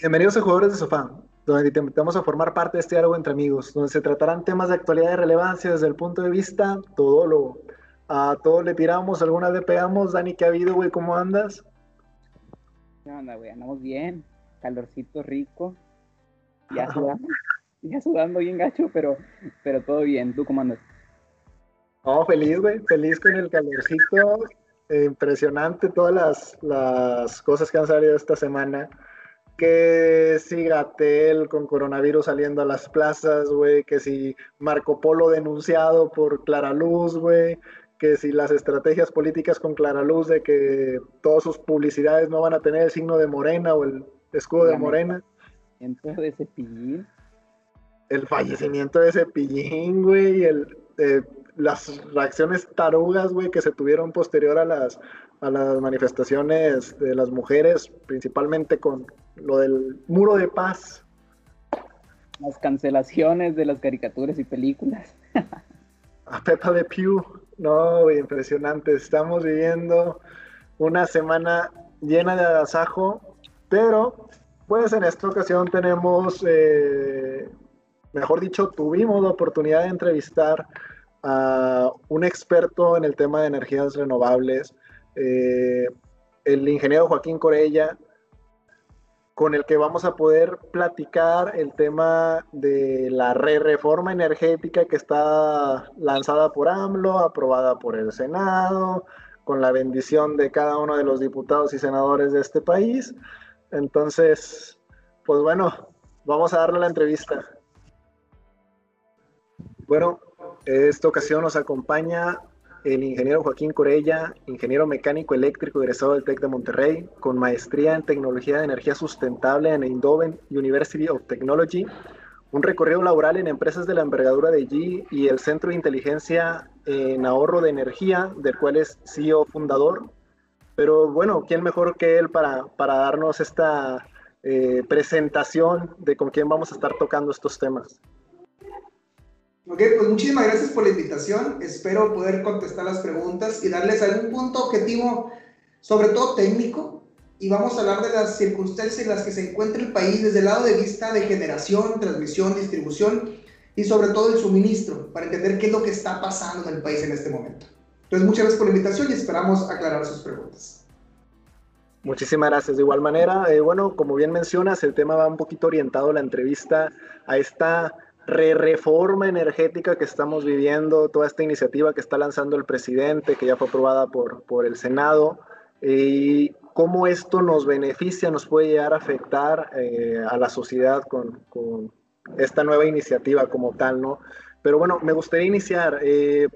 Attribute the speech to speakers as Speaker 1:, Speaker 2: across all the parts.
Speaker 1: Bienvenidos a Jugadores de Sofá, donde te invitamos a formar parte de este diálogo entre amigos, donde se tratarán temas de actualidad y relevancia desde el punto de vista todólogo. A todos le tiramos, alguna le pegamos. Dani, ¿qué ha habido, güey? ¿Cómo andas?
Speaker 2: ¿Qué onda, güey? Andamos bien, calorcito rico, ya sudando, ya sudando bien gacho, pero, pero todo bien. ¿Tú cómo andas?
Speaker 1: No, feliz, güey, feliz con el calorcito. Eh, impresionante todas las, las cosas que han salido esta semana que si Gatel con coronavirus saliendo a las plazas, güey, que si Marco Polo denunciado por Clara Luz, güey, que si las estrategias políticas con Clara Luz de que todas sus publicidades no van a tener el signo de Morena o el escudo de Morena.
Speaker 2: de ese pillín.
Speaker 1: El fallecimiento de ese pillín, güey, el, eh, las reacciones tarugas, güey, que se tuvieron posterior a las, a las manifestaciones de las mujeres, principalmente con lo del muro de paz.
Speaker 2: Las cancelaciones de las caricaturas y películas.
Speaker 1: a Pepa de Pew, no, impresionante. Estamos viviendo una semana llena de agasajo, pero pues en esta ocasión tenemos, eh, mejor dicho, tuvimos la oportunidad de entrevistar a un experto en el tema de energías renovables, eh, el ingeniero Joaquín Corella, con el que vamos a poder platicar el tema de la re reforma energética que está lanzada por AMLO, aprobada por el Senado, con la bendición de cada uno de los diputados y senadores de este país. Entonces, pues bueno, vamos a darle la entrevista. Bueno, esta ocasión nos acompaña el ingeniero Joaquín Corella, ingeniero mecánico eléctrico egresado del TEC de Monterrey, con maestría en tecnología de energía sustentable en Eindhoven University of Technology, un recorrido laboral en empresas de la envergadura de G y el Centro de Inteligencia en Ahorro de Energía, del cual es CEO fundador. Pero bueno, ¿quién mejor que él para, para darnos esta presentación de con quién vamos a estar tocando estos temas?
Speaker 3: Ok, pues muchísimas gracias por la invitación. Espero poder contestar las preguntas y darles algún punto objetivo, sobre todo técnico. Y vamos a hablar de las circunstancias en las que se encuentra el país desde el lado de vista de generación, transmisión, distribución y sobre todo el suministro, para entender qué es lo que está pasando en el país en este momento. Entonces, muchas gracias por la invitación y esperamos aclarar sus preguntas.
Speaker 1: Muchísimas gracias. De igual manera, eh, bueno, como bien mencionas, el tema va un poquito orientado a la entrevista a esta re-reforma energética que estamos viviendo, toda esta iniciativa que está lanzando el presidente, que ya fue aprobada por, por el Senado, y cómo esto nos beneficia, nos puede llegar a afectar eh, a la sociedad con, con, esta nueva iniciativa como tal, ¿no? Pero bueno, me gustaría iniciar. Eh,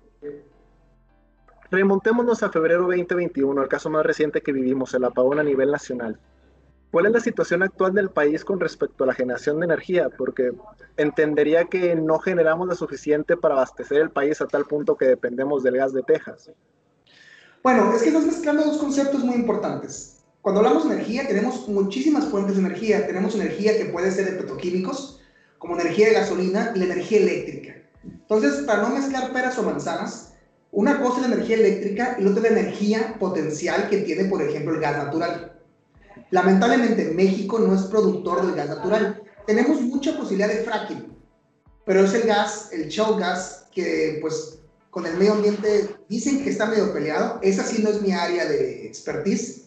Speaker 1: remontémonos a febrero 2021, el caso más reciente que vivimos, el apagón a nivel nacional. ¿Cuál es la situación actual del país con respecto a la generación de energía? Porque entendería que no generamos lo suficiente para abastecer el país a tal punto que dependemos del gas de Texas.
Speaker 3: Bueno, es que estás mezclando dos conceptos muy importantes. Cuando hablamos de energía, tenemos muchísimas fuentes de energía. Tenemos energía que puede ser de petroquímicos, como energía de gasolina y la energía eléctrica. Entonces, para no mezclar peras o manzanas, una cosa es la energía eléctrica y la otra es la energía potencial que tiene, por ejemplo, el gas natural. Lamentablemente México no es productor del gas natural. Tenemos mucha posibilidad de fracking, pero es el gas, el shale gas, que pues con el medio ambiente dicen que está medio peleado. Esa sí no es mi área de expertise,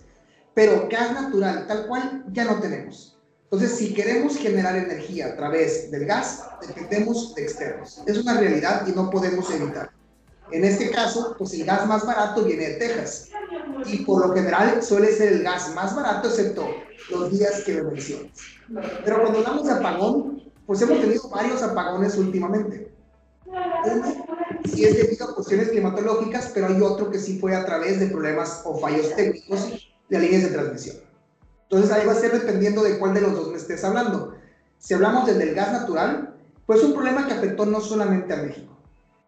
Speaker 3: pero gas natural tal cual ya no tenemos. Entonces, si queremos generar energía a través del gas, dependemos de externos. Es una realidad y no podemos evitar. En este caso, pues el gas más barato viene de Texas y por lo general suele ser el gas más barato, excepto los días que me mencionas. Pero cuando hablamos de apagón, pues hemos tenido varios apagones últimamente. Uno sí es debido a cuestiones climatológicas, pero hay otro que sí fue a través de problemas o fallos técnicos de líneas de transmisión. Entonces ahí va a ser dependiendo de cuál de los dos me estés hablando. Si hablamos del, del gas natural, pues es un problema que afectó no solamente a México.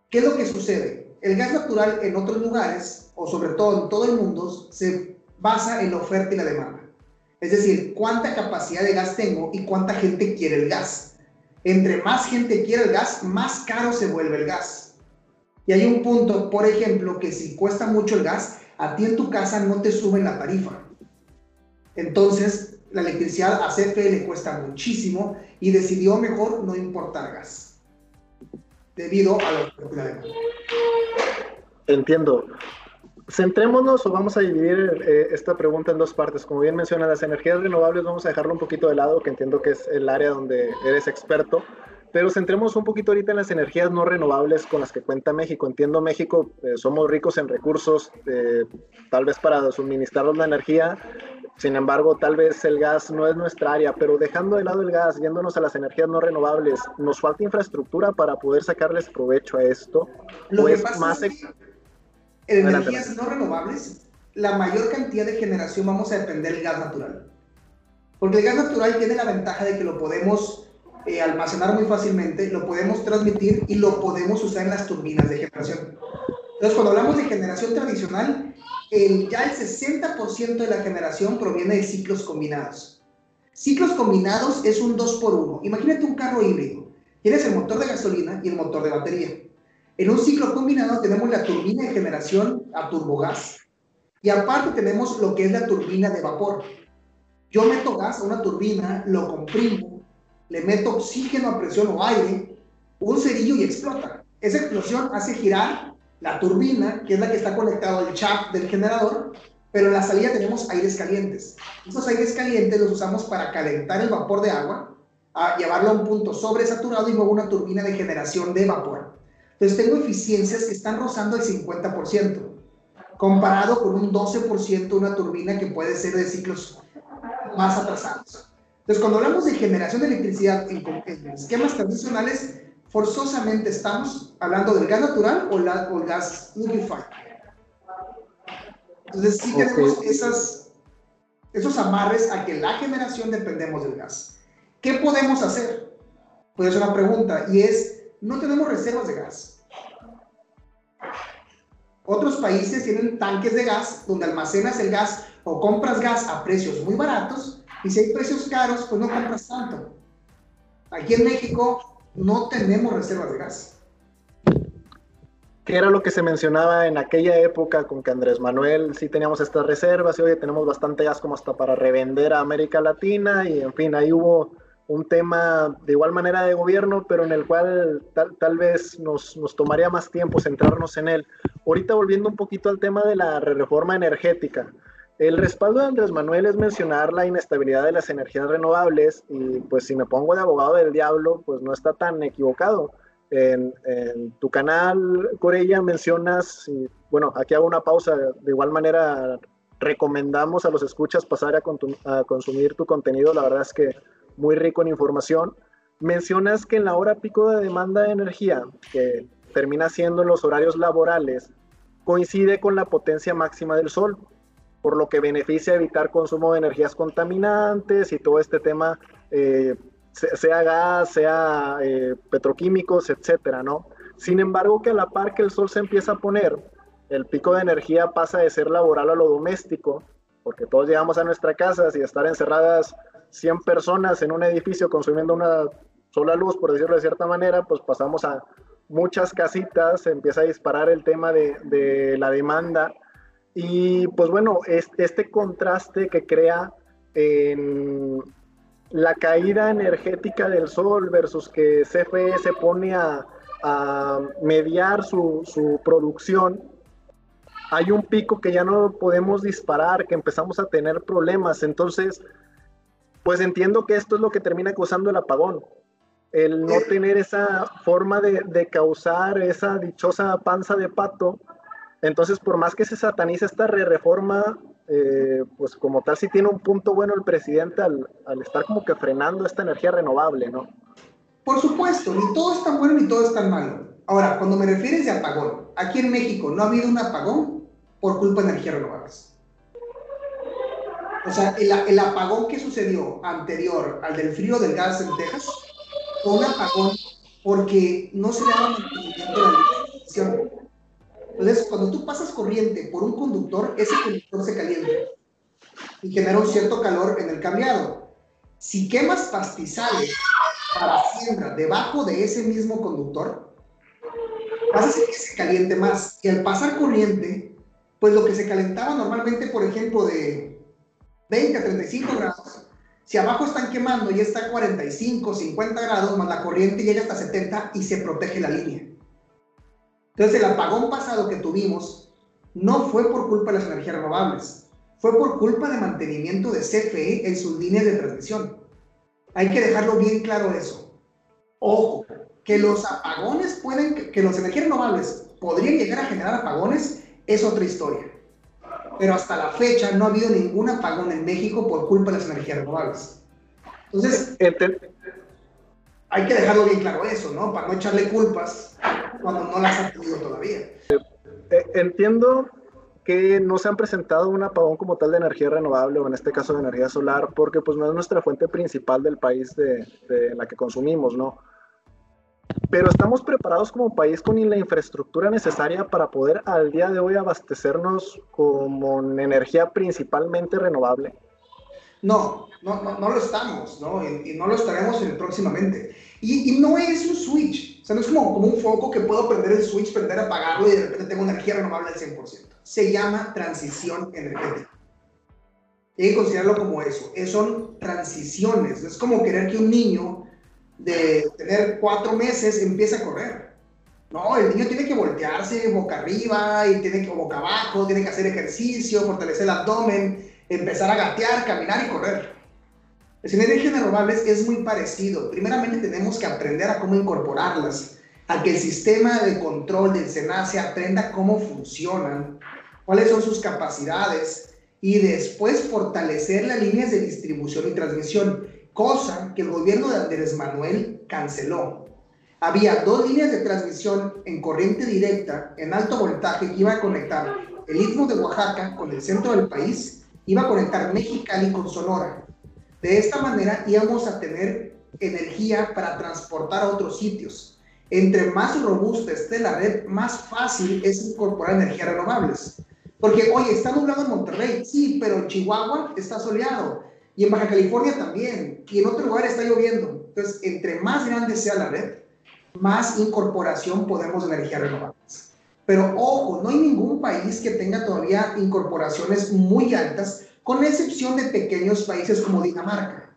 Speaker 3: ¿Qué es lo que sucede? El gas natural en otros lugares, o sobre todo en todo el mundo, se basa en la oferta y la demanda. Es decir, cuánta capacidad de gas tengo y cuánta gente quiere el gas. Entre más gente quiere el gas, más caro se vuelve el gas. Y hay un punto, por ejemplo, que si cuesta mucho el gas, a ti en tu casa no te suben la tarifa. Entonces, la electricidad a CFE le cuesta muchísimo y decidió mejor no importar gas debido a la demanda.
Speaker 1: Entiendo. Centrémonos o vamos a dividir eh, esta pregunta en dos partes. Como bien menciona, las energías renovables vamos a dejarlo un poquito de lado, que entiendo que es el área donde eres experto, pero centremos un poquito ahorita en las energías no renovables con las que cuenta México. Entiendo México, eh, somos ricos en recursos, eh, tal vez para suministrarnos la energía, sin embargo, tal vez el gas no es nuestra área, pero dejando de lado el gas, yéndonos a las energías no renovables, ¿nos falta infraestructura para poder sacarles provecho a esto?
Speaker 3: Lo que pasa más... Es en energías no renovables, la mayor cantidad de generación vamos a depender del gas natural. Porque el gas natural tiene la ventaja de que lo podemos eh, almacenar muy fácilmente, lo podemos transmitir y lo podemos usar en las turbinas de generación. Entonces, cuando hablamos de generación tradicional, el, ya el 60% de la generación proviene de ciclos combinados. Ciclos combinados es un 2 por 1. Imagínate un carro híbrido. Tienes el motor de gasolina y el motor de batería. En un ciclo combinado tenemos la turbina de generación a turbogás y aparte tenemos lo que es la turbina de vapor. Yo meto gas a una turbina, lo comprimo, le meto oxígeno a presión o aire, un cerillo y explota. Esa explosión hace girar la turbina, que es la que está conectada al shaft del generador, pero en la salida tenemos aires calientes. Esos aires calientes los usamos para calentar el vapor de agua, a llevarlo a un punto sobresaturado y luego una turbina de generación de vapor. Entonces tengo eficiencias que están rozando el 50%, comparado con un 12% una turbina que puede ser de ciclos más atrasados. Entonces cuando hablamos de generación de electricidad en, en esquemas tradicionales, forzosamente estamos hablando del gas natural o, la, el gas liquefied. Entonces sí tenemos esas, esos amarres a que la generación dependemos del gas. ¿Qué podemos hacer? Pues es una pregunta y es, no tenemos reservas de gas. Otros países tienen tanques de gas donde almacenas el gas o compras gas a precios muy baratos y si hay precios caros, pues no compras tanto. Aquí en México no tenemos reservas de gas.
Speaker 1: ¿Qué era lo que se mencionaba en aquella época con que Andrés Manuel sí teníamos estas reservas y hoy tenemos bastante gas como hasta para revender a América Latina y en fin, ahí hubo un tema de igual manera de gobierno, pero en el cual tal, tal vez nos, nos, tomaría más tiempo centrarnos en él. Ahorita volviendo un poquito al tema de la reforma energética. El respaldo de Andrés Manuel es mencionar la inestabilidad de las energías renovables y pues si me pongo de abogado del diablo, pues no está tan equivocado. En, tu canal, Corella, mencionas, y, bueno, aquí hago una pausa, de igual manera recomendamos a los escuchas pasar a, a consumir tu contenido, la verdad es que muy rico en información. Mencionas que en la hora pico de demanda de energía, que termina siendo en los horarios laborales, coincide con la potencia máxima del sol por lo que beneficia evitar consumo de energías contaminantes y todo este tema, eh, sea gas, sea eh, petroquímicos, etcétera, ¿no? Sin embargo, que a la par que el sol se empieza a poner, el pico de energía pasa de ser laboral a lo doméstico, porque todos llegamos a nuestra casa y estar encerradas 100 personas en un edificio consumiendo una sola luz, por decirlo de cierta manera, pues pasamos a muchas casitas, se empieza a disparar el tema de, de la demanda. Y pues bueno, este, contraste que crea en la caída energética del sol versus que CFE se pone a, mediar su, su, producción, hay un pico que ya no podemos disparar, que empezamos a tener problemas. Entonces, pues entiendo que esto es lo que termina causando el apagón. El no tener esa forma de, de causar esa dichosa panza de pato entonces, por más que se satanice esta re-reforma, eh, pues como tal sí tiene un punto bueno el presidente al, estar como que frenando esta energía renovable, ¿no?
Speaker 3: Por supuesto, ni todo es tan bueno ni todo es tan malo. Ahora, cuando me refieres de apagón, aquí en México no ha habido un apagón por culpa de energías renovables. O sea, el, el apagón que sucedió anterior al del frío del gas en Texas fue un apagón porque no se le daba mantenimiento a la electrificación entonces, cuando tú pasas corriente por un conductor, ese conductor se calienta y genera un cierto calor en el cambiado. Si quemas pastizales para siembra debajo de ese mismo conductor, vas a hacer que se caliente más. Y al pasar corriente, pues lo que se calentaba normalmente, por ejemplo, de 20 a 35 grados, Si abajo están quemando y está a 45, 50 grados, más la corriente llega hasta 70 y se protege la línea. Entonces el apagón pasado que tuvimos no fue por culpa de las energías renovables, fue por culpa de mantenimiento de CFE en sus líneas de transmisión. Hay que dejarlo bien claro eso. Ojo, que los apagones pueden, que las energías renovables podrían llegar a generar apagones, es otra historia pero hasta la fecha no ha habido ningún apagón en México por culpa de las energías renovables. Entonces, hay que dejarlo bien claro eso, ¿no? Para no echarle culpas cuando no las ha tenido todavía.
Speaker 1: Eh, entiendo que no se han presentado un apagón como tal de energía renovable o en este caso de energía solar porque pues no es nuestra fuente principal del país de, de la que consumimos, ¿no? Pero estamos preparados como país con la infraestructura necesaria para poder al día de hoy abastecernos con energía principalmente renovable.
Speaker 3: No, no, no, lo estamos, ¿no? Y, no lo estaremos próximamente. Y, y, no es un switch, o sea, no es como, como un foco que puedo prender el switch, prender, apagarlo y de repente tengo energía renovable al 100%. Se llama transición energética. Hay que considerarlo como eso, son transiciones, es como querer que un niño de tener cuatro meses empieza a correr. No, el niño tiene que voltearse boca arriba y tiene que boca abajo, tiene que hacer ejercicio, fortalecer el abdomen, empezar a gatear, caminar y correr. Las energías renovables es muy parecido. Primeramente tenemos que aprender a cómo incorporarlas, a que el sistema de control del SENACE aprenda cómo funcionan, cuáles son sus capacidades y después fortalecer las líneas de distribución y transmisión cosa que el gobierno de Andrés Manuel canceló. Había dos líneas de transmisión en corriente directa en alto voltaje que iba a conectar el istmo de Oaxaca con el centro del país, iba a conectar Mexicali con Sonora. De esta manera íbamos a tener energía para transportar a otros sitios. Entre más robusta esté la red, más fácil es incorporar energías renovables. Porque, oye, está nublado en Monterrey, sí, pero Chihuahua está soleado y en Baja California también, y en otro lugar está lloviendo. Entonces, entre más grande sea la red, más incorporación podemos de energías renovables. Pero ojo, no hay ningún país que tenga todavía incorporaciones muy altas, con excepción de pequeños países como Dinamarca.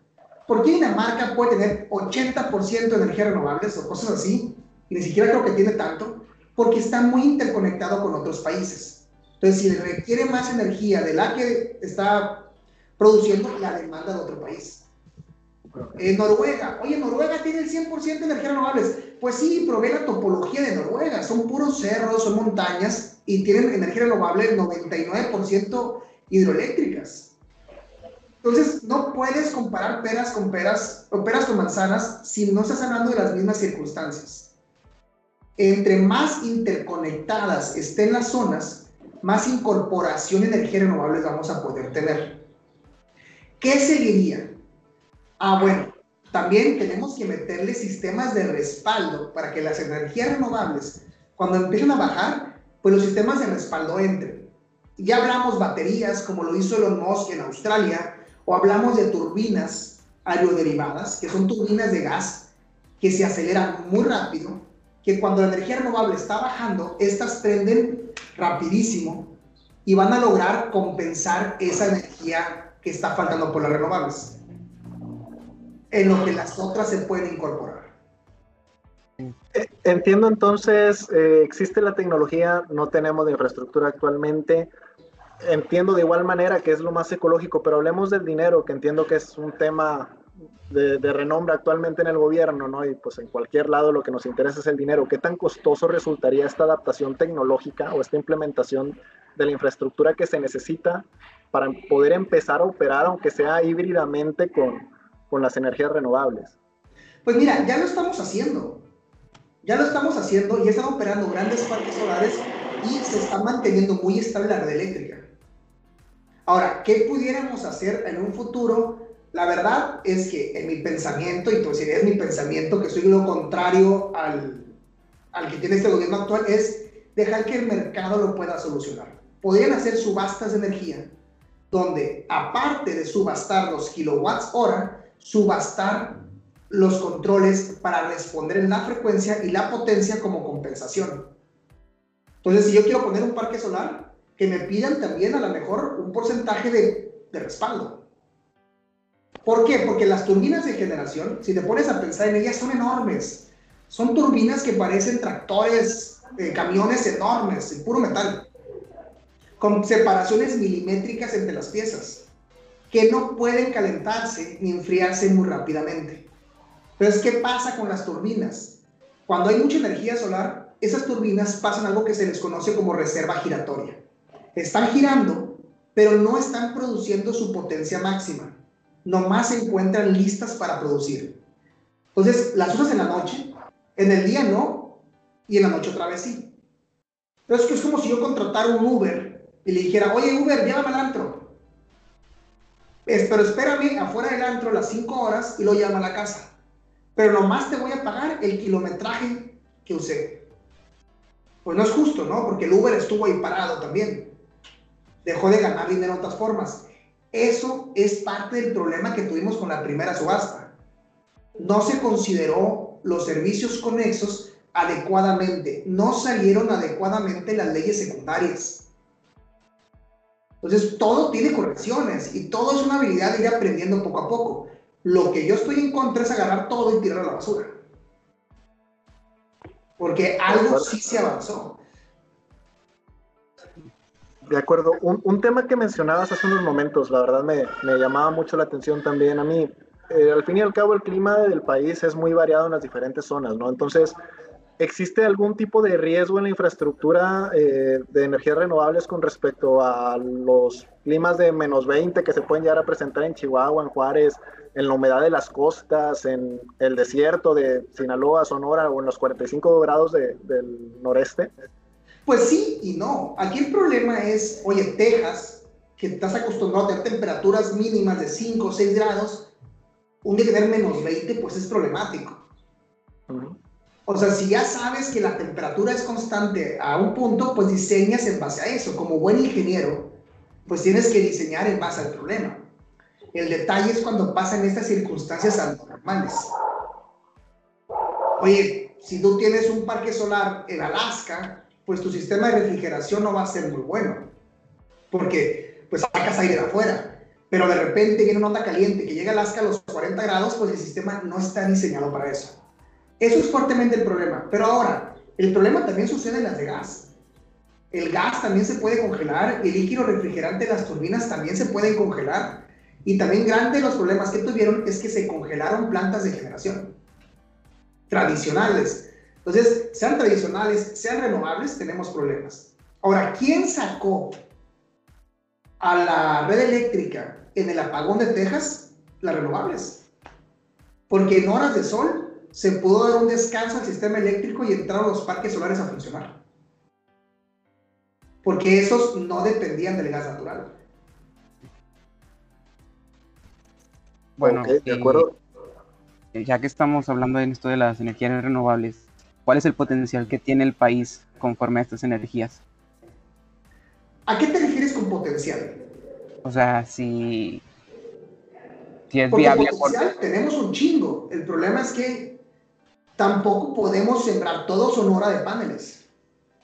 Speaker 3: ¿Por qué Dinamarca puede tener 80% de energías renovables o cosas así? Y ni siquiera creo que tiene tanto, porque está muy interconectado con otros países. Entonces, si requiere más energía de la que está produciendo la demanda de otro país. En Noruega, oye, Noruega tiene el 100% de energías renovables. Pues sí, pero la topología de Noruega. Son puros cerros, son montañas y tienen energía renovable 99% hidroeléctricas. Entonces, no puedes comparar peras con peras o peras con manzanas si no estás hablando de las mismas circunstancias. Entre más interconectadas estén las zonas, más incorporación de energía renovable vamos a poder tener. ¿Qué seguiría? Ah, bueno, también tenemos que meterle sistemas de respaldo para que las energías renovables, cuando empiecen a bajar, pues los sistemas de respaldo entren. Ya hablamos baterías, como lo hizo Elon Musk en Australia, o hablamos de turbinas aeroderivadas, que son turbinas de gas que se aceleran muy rápido, que cuando la energía renovable está bajando, estas prenden rapidísimo y van a lograr compensar esa energía que está faltando por las renovables, en lo que las otras se pueden incorporar.
Speaker 1: Entiendo entonces, eh, existe la tecnología, no tenemos de infraestructura actualmente. Entiendo de igual manera que es lo más ecológico, pero hablemos del dinero, que entiendo que es un tema de, de, renombre actualmente en el gobierno, ¿no? Y pues en cualquier lado lo que nos interesa es el dinero. ¿Qué tan costoso resultaría esta adaptación tecnológica o esta implementación de la infraestructura que se necesita para poder empezar a operar, aunque sea híbridamente, con, con las energías renovables?
Speaker 3: Pues mira, ya lo estamos haciendo. Ya lo estamos haciendo y están operando grandes parques solares y se está manteniendo muy estable la red eléctrica. Ahora, ¿qué pudiéramos hacer en un futuro? La verdad es que en mi pensamiento, y pues si es mi pensamiento, que soy lo contrario al, al que tiene este gobierno actual, es dejar que el mercado lo pueda solucionar. Podrían hacer subastas de energía donde aparte de subastar los kilowatts hora, subastar los controles para responder en la frecuencia y la potencia como compensación. Entonces, si yo quiero poner un parque solar, que me pidan también a lo mejor un porcentaje de, respaldo. ¿Por qué? Porque las turbinas de generación, si te pones a pensar en ellas, son enormes. Son turbinas que parecen tractores, eh, camiones enormes, en puro metal, con separaciones milimétricas entre las piezas, que no pueden calentarse ni enfriarse muy rápidamente. Entonces, ¿qué pasa con las turbinas? Cuando hay mucha energía solar, esas turbinas pasan algo que se les conoce como reserva giratoria. Están girando, pero no están produciendo su potencia máxima. Nomás se encuentran listas para producir. Entonces, las usas en la noche, en el día no, y en la noche otra vez sí. Entonces, es como si yo contratara un Uber y le dijera, oye Uber, llévame al antro. pero espérame afuera del antro las 5 horas y lo llama a la casa pero nomás te voy a pagar el kilometraje que usé. Pues no es justo, ¿no? Porque el Uber estuvo ahí parado también. Dejó de ganar dinero de otras formas. Eso es parte del problema que tuvimos con la primera subasta. No se consideró los servicios conexos adecuadamente. No salieron adecuadamente las leyes secundarias. Entonces, todo tiene correcciones y todo es una habilidad de ir aprendiendo poco a poco. Lo que yo estoy en contra es agarrar todo y tirarlo a la basura. Porque algo sí se avanzó.
Speaker 1: De acuerdo. Un, tema que mencionabas hace unos momentos, la verdad me, llamaba mucho la atención también a mí. Eh, al fin y al cabo, el clima del país es muy variado en las diferentes zonas, ¿no? Entonces, ¿existe algún tipo de riesgo en la infraestructura eh, de energías renovables con respecto a los climas de menos 20 que se pueden llegar a presentar en Chihuahua, en Juárez, en la humedad de las costas, en el desierto de Sinaloa, Sonora o en los 45 grados del noreste?
Speaker 3: Pues sí y no. Aquí el problema es, oye, Texas, que estás acostumbrado a tener temperaturas mínimas de 5 o 6 grados, un día tener menos 20, pues es problemático. O sea, si ya sabes que la temperatura es constante a un punto, pues diseñas en base a eso. Como buen ingeniero, pues tienes que diseñar en base al problema. El detalle es cuando pasan estas circunstancias anormales. Oye, si tú tienes un parque solar en Alaska, pues tu sistema de refrigeración no va a ser muy bueno, porque pues sacas aire de afuera. Pero de repente viene una onda caliente que llega a Alaska a los 40 grados, pues el sistema no está diseñado para eso. Eso es fuertemente el problema. Pero ahora, el problema también sucede en las de gas. El gas también se puede congelar, el líquido refrigerante de las turbinas también se pueden congelar. Y también grande de los problemas que tuvieron es que se congelaron plantas de generación tradicionales. Entonces, sean tradicionales, sean renovables, tenemos problemas. Ahora, ¿quién sacó a la red eléctrica en el apagón de Texas? Las renovables. Porque en horas de sol se pudo dar un descanso al sistema eléctrico y entraron los parques solares a funcionar. Porque esos no dependían del gas natural.
Speaker 2: Bueno, de acuerdo. ya que estamos hablando de esto de las energías renovables, ¿cuál es el potencial que tiene el país conforme a estas energías?
Speaker 3: ¿A qué te refieres con potencial?
Speaker 2: O sea, si,
Speaker 3: si es viable. Potencial, tenemos un chingo. El problema es que tampoco podemos sembrar todo Sonora de paneles.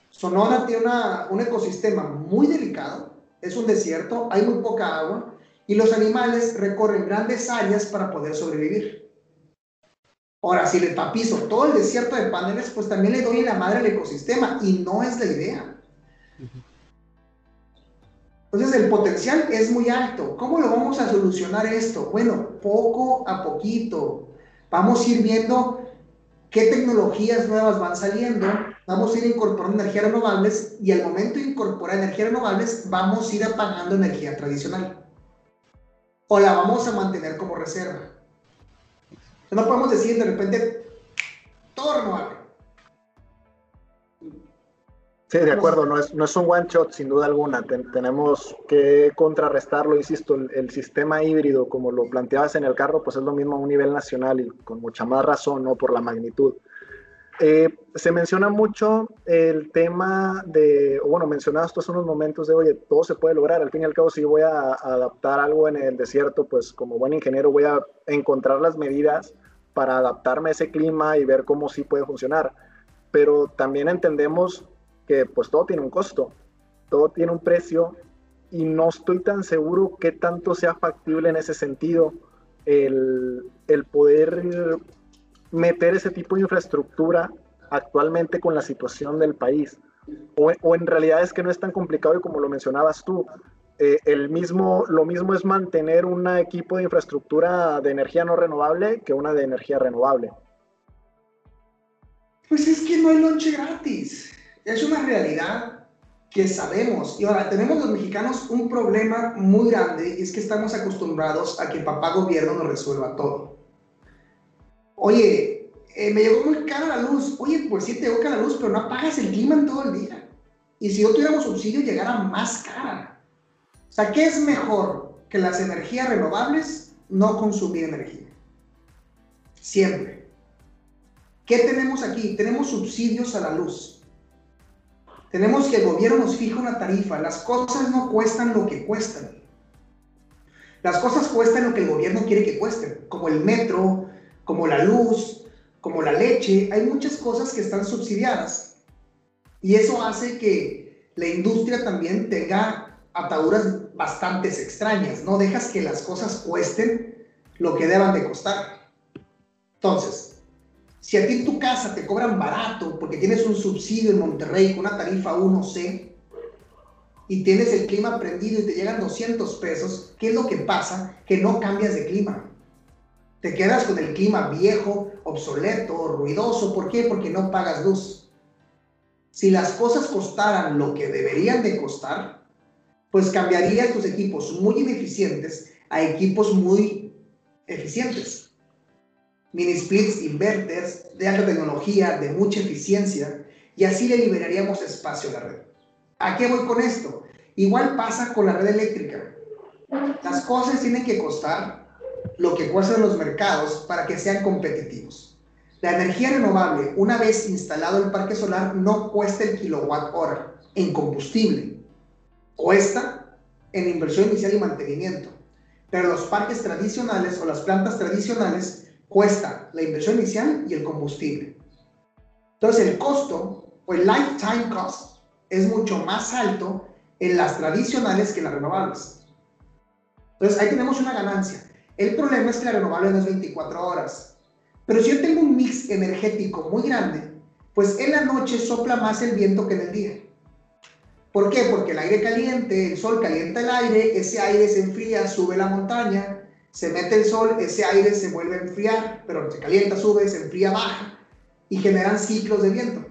Speaker 3: Sonora tiene un ecosistema muy delicado, es un desierto, hay muy poca agua y los animales recorren grandes áreas para poder sobrevivir. Ahora, si le tapizo todo el desierto de paneles, pues también le doy la madre al ecosistema y no es la idea. Entonces el potencial es muy alto. ¿Cómo lo vamos a solucionar esto? Bueno, poco a poquito. Vamos a ir viendo qué tecnologías nuevas van saliendo, vamos a ir incorporando energías renovables y al momento de incorporar energías renovables vamos a ir apagando energía tradicional o la vamos a mantener como reserva. No podemos decir de repente todo renovable.
Speaker 1: Sí, de acuerdo, no es, no es un one shot sin duda alguna. tenemos que contrarrestarlo, insisto, el, el, sistema híbrido, como lo planteabas en el carro, pues es lo mismo a un nivel nacional y con mucha más razón, ¿no? Por la magnitud. Eh, se menciona mucho el tema de, bueno, mencionabas tú hace unos momentos de, oye, todo se puede lograr, al fin y al cabo si voy a, adaptar algo en el desierto, pues como buen ingeniero voy a encontrar las medidas para adaptarme a ese clima y ver cómo sí puede funcionar. Pero también entendemos que pues todo tiene un costo, todo tiene un precio y no estoy tan seguro qué tanto sea factible en ese sentido el, el poder meter ese tipo de infraestructura actualmente con la situación del país. O, en realidad es que no es tan complicado y como lo mencionabas tú, eh, el mismo, lo mismo es mantener un equipo de infraestructura de energía no renovable que una de energía renovable.
Speaker 3: Pues es que no hay lonche gratis. Es una realidad que sabemos. Y ahora, tenemos los mexicanos un problema muy grande y es que estamos acostumbrados a que papá gobierno nos resuelva todo. Oye, eh, me llegó muy cara la luz. Oye, pues sí te llegó cara la luz, pero no apagas el clima en todo el día. Y si yo tuviéramos subsidio, llegara más cara. O sea, ¿qué es mejor que las energías renovables? No consumir energía. Siempre. ¿Qué tenemos aquí? Tenemos subsidios a la luz. Tenemos que el gobierno nos fija una tarifa. Las cosas no cuestan lo que cuestan. Las cosas cuestan lo que el gobierno quiere que cuesten, como el metro, como la luz, como la leche. Hay muchas cosas que están subsidiadas. Y eso hace que la industria también tenga ataduras bastante extrañas. No dejas que las cosas cuesten lo que deban de costar. Entonces, si a ti en tu casa te cobran barato porque tienes un subsidio en Monterrey con una tarifa 1C y tienes el clima prendido y te llegan 200 pesos, ¿qué es lo que pasa? Que no cambias de clima. Te quedas con el clima viejo, obsoleto, ruidoso. ¿Por qué? Porque no pagas luz. Si las cosas costaran lo que deberían de costar, pues cambiarías tus equipos muy ineficientes a equipos muy eficientes mini splits inverters de alta tecnología, de mucha eficiencia, y así le liberaríamos espacio a la red. ¿A qué voy con esto? Igual pasa con la red eléctrica. Las cosas tienen que costar lo que cuestan los mercados para que sean competitivos. La energía renovable, una vez instalado el parque solar, no cuesta el kilowatt hora en combustible. Cuesta en inversión inicial y mantenimiento. Pero los parques tradicionales o las plantas tradicionales cuesta la inversión inicial y el combustible. Entonces el costo o el lifetime cost es mucho más alto en las tradicionales que en las renovables. Entonces ahí tenemos una ganancia. El problema es que la renovable no es 24 horas. Pero si yo tengo un mix energético muy grande, pues en la noche sopla más el viento que en el día. ¿Por qué? Porque el aire caliente, el sol calienta el aire, ese aire se enfría, sube la montaña, se mete el sol, ese aire se vuelve a enfriar, pero se calienta, sube, se enfría, baja y generan ciclos de viento.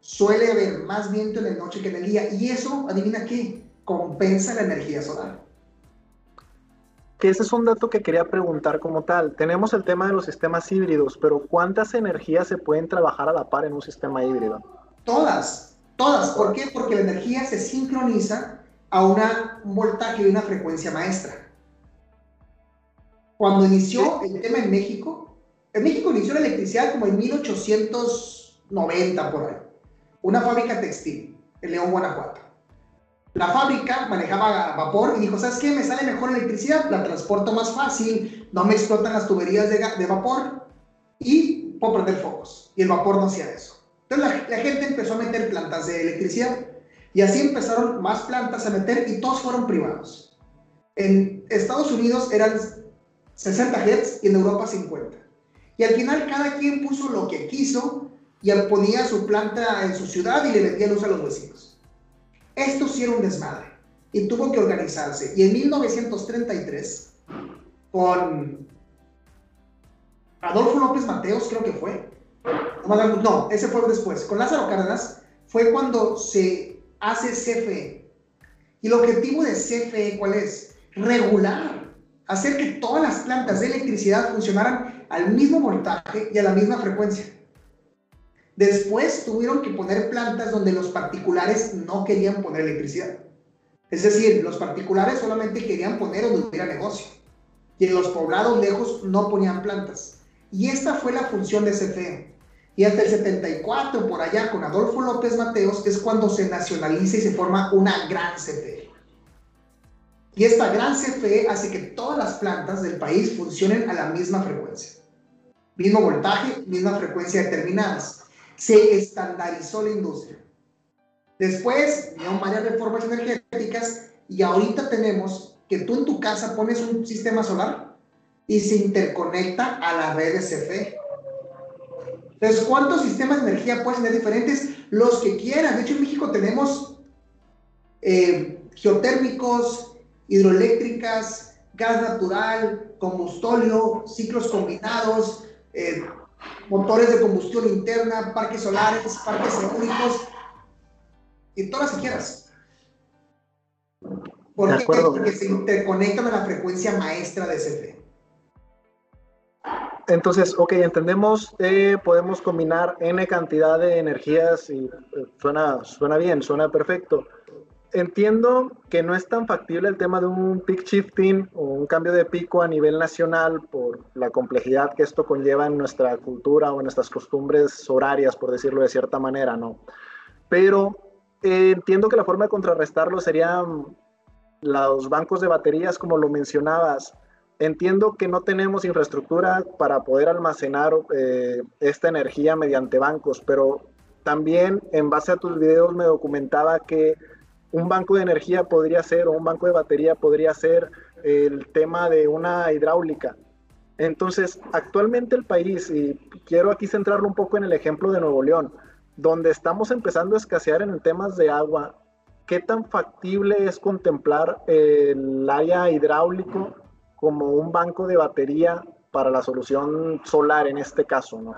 Speaker 3: Suele haber más viento en la noche que en el día y eso, adivina qué, compensa la energía solar.
Speaker 1: Que ese es un dato que quería preguntar como tal. Tenemos el tema de los sistemas híbridos, pero ¿cuántas energías se pueden trabajar a la par en un sistema híbrido?
Speaker 3: Todas, todas. ¿Por qué? Porque la energía se sincroniza a una, un voltaje y una frecuencia maestra. Cuando inició el tema en México, en México inició la electricidad como en 1890 por ahí. Una fábrica textil en León, Guanajuato. La fábrica manejaba vapor y dijo, ¿sabes qué? Me sale mejor electricidad, la transporto más fácil, no me explotan las tuberías de, de vapor y puedo prender focos. Y el vapor no hacía eso. Entonces la, la gente empezó a meter plantas de electricidad y así empezaron más plantas a meter y todos fueron privados. En Estados Unidos eran 60 Hz y en Europa 50. Y al final cada quien puso lo que quiso y ponía su planta en su ciudad y le vendía luz a los vecinos. Esto sí era un desmadre y tuvo que organizarse. Y en 1933, con Adolfo López Mateos, creo que fue, no, ese fue después, con Lázaro Cárdenas, fue cuando se hace CFE. Y el objetivo de CFE, ¿cuál es? Regular hacer que todas las plantas de electricidad funcionaran al mismo voltaje y a la misma frecuencia. Después tuvieron que poner plantas donde los particulares no querían poner electricidad. Es decir, los particulares solamente querían poner donde hubiera negocio. Y en los poblados lejos no ponían plantas. Y esta fue la función de CFE. Y hasta el 74, por allá, con Adolfo López Mateos, es cuando se nacionaliza y se forma una gran CFE. Y esta gran CFE hace que todas las plantas del país funcionen a la misma frecuencia. Mismo voltaje, misma frecuencia determinadas. Se estandarizó la industria. Después vinieron varias reformas energéticas y ahorita tenemos que tú en tu casa pones un sistema solar y se interconecta a la red de CFE. Entonces, ¿cuántos sistemas de energía pueden tener diferentes? Los que quieran. De hecho, en México tenemos eh, geotérmicos, hidroeléctricas, gas natural, combustóleo, ciclos combinados, eh, motores de combustión interna, parques solares, parques eólicos, y todas las que quieras. ¿Por Porque se interconectan a la frecuencia maestra de CFE.
Speaker 1: Entonces, ok, entendemos, eh, podemos combinar n cantidad de energías y eh, suena, suena bien, suena perfecto. Entiendo que no es tan factible el tema de un peak shifting o un cambio de pico a nivel nacional por la complejidad que esto conlleva en nuestra cultura o en nuestras costumbres horarias, por decirlo de cierta manera, ¿no? Pero eh, entiendo que la forma de contrarrestarlo serían los bancos de baterías, como lo mencionabas. Entiendo que no tenemos infraestructura para poder almacenar eh, esta energía mediante bancos, pero también en base a tus videos me documentaba que un banco de energía podría ser o un banco de batería podría ser el tema de una hidráulica. Entonces, actualmente el país, y quiero aquí centrarlo un poco en el ejemplo de Nuevo León, donde estamos empezando a escasear en temas de agua, ¿qué tan factible es contemplar el área hidráulico como un banco de batería para la solución solar en este caso, ¿no?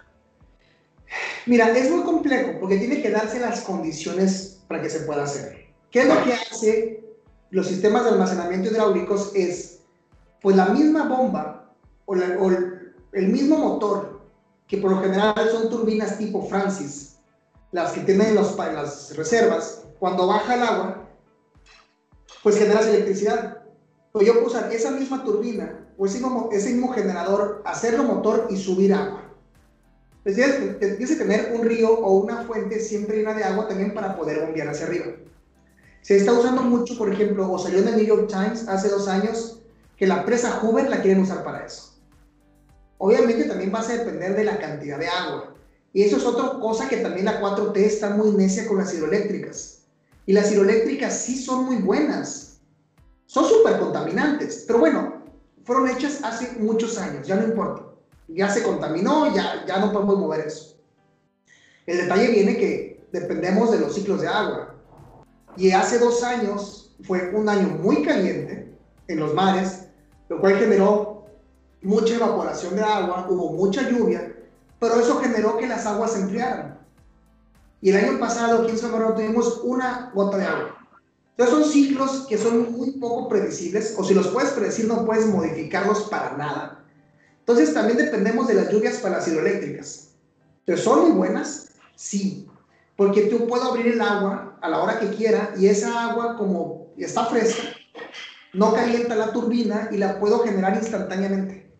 Speaker 3: Mira, es muy complejo porque tiene que darse las condiciones para que se pueda hacer. ¿Qué es lo que hace los sistemas de almacenamiento hidráulicos? Es, pues la misma bomba o, el mismo motor, que por lo general son turbinas tipo Francis, las que tienen los, las reservas, cuando baja el agua, pues generas electricidad. Pues yo puedo usar esa misma turbina o ese mismo, ese mismo generador, hacerlo motor y subir agua. Pues tienes, tienes que tener un río o una fuente siempre llena de agua también para poder bombear hacia arriba. Se está usando mucho, por ejemplo, o salió en el New York Times hace dos años, que la presa Hoover la quieren usar para eso. Obviamente también vas a depender de la cantidad de agua. Y eso es otra cosa que también la 4T está muy necia con las hidroeléctricas. Y las hidroeléctricas sí son muy buenas, son súper contaminantes, pero bueno, fueron hechas hace muchos años, ya no importa. Ya se contaminó, ya, ya no podemos mover eso. El detalle viene que dependemos de los ciclos de agua. Y hace dos años fue un año muy caliente en los mares, lo cual generó mucha evaporación de agua, hubo mucha lluvia, pero eso generó que las aguas se enfriaran. Y el año pasado aquí en Sonora tuvimos una gota de agua. Entonces son ciclos que son muy poco predecibles, o si los puedes predecir no puedes modificarlos para nada. Entonces también dependemos de las lluvias para las hidroeléctricas. Entonces son muy buenas, sí, porque tú puedo abrir el agua a la hora que quiera y esa agua como está fresca, no calienta la turbina y la puedo generar instantáneamente.